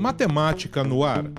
Matemática no ar.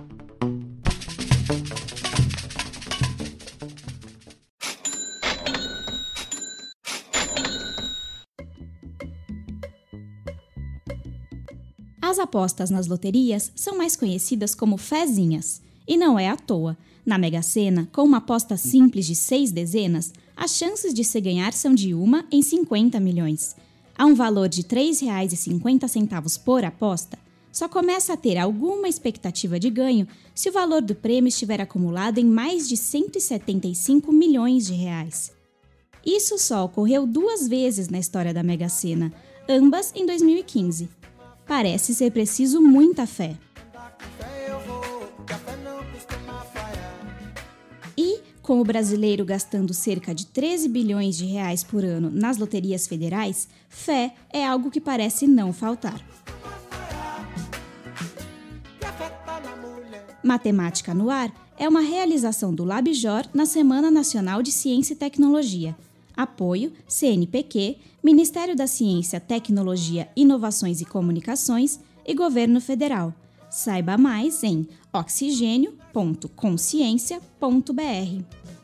As apostas nas loterias são mais conhecidas como fezinhas, e não é à toa. Na Mega Sena, com uma aposta simples de seis dezenas, as chances de se ganhar são de uma em 50 milhões. A um valor de R$ 3,50 por aposta, só começa a ter alguma expectativa de ganho se o valor do prêmio estiver acumulado em mais de 175 milhões de reais. Isso só ocorreu duas vezes na história da Mega Sena, ambas em 2015. Parece ser preciso muita fé. E, com o brasileiro gastando cerca de 13 bilhões de reais por ano nas loterias federais, fé é algo que parece não faltar. Matemática no Ar é uma realização do LabJOR na Semana Nacional de Ciência e Tecnologia. Apoio CNPq, Ministério da Ciência, Tecnologia, Inovações e Comunicações e Governo Federal. Saiba mais em oxigênio.consciência.br.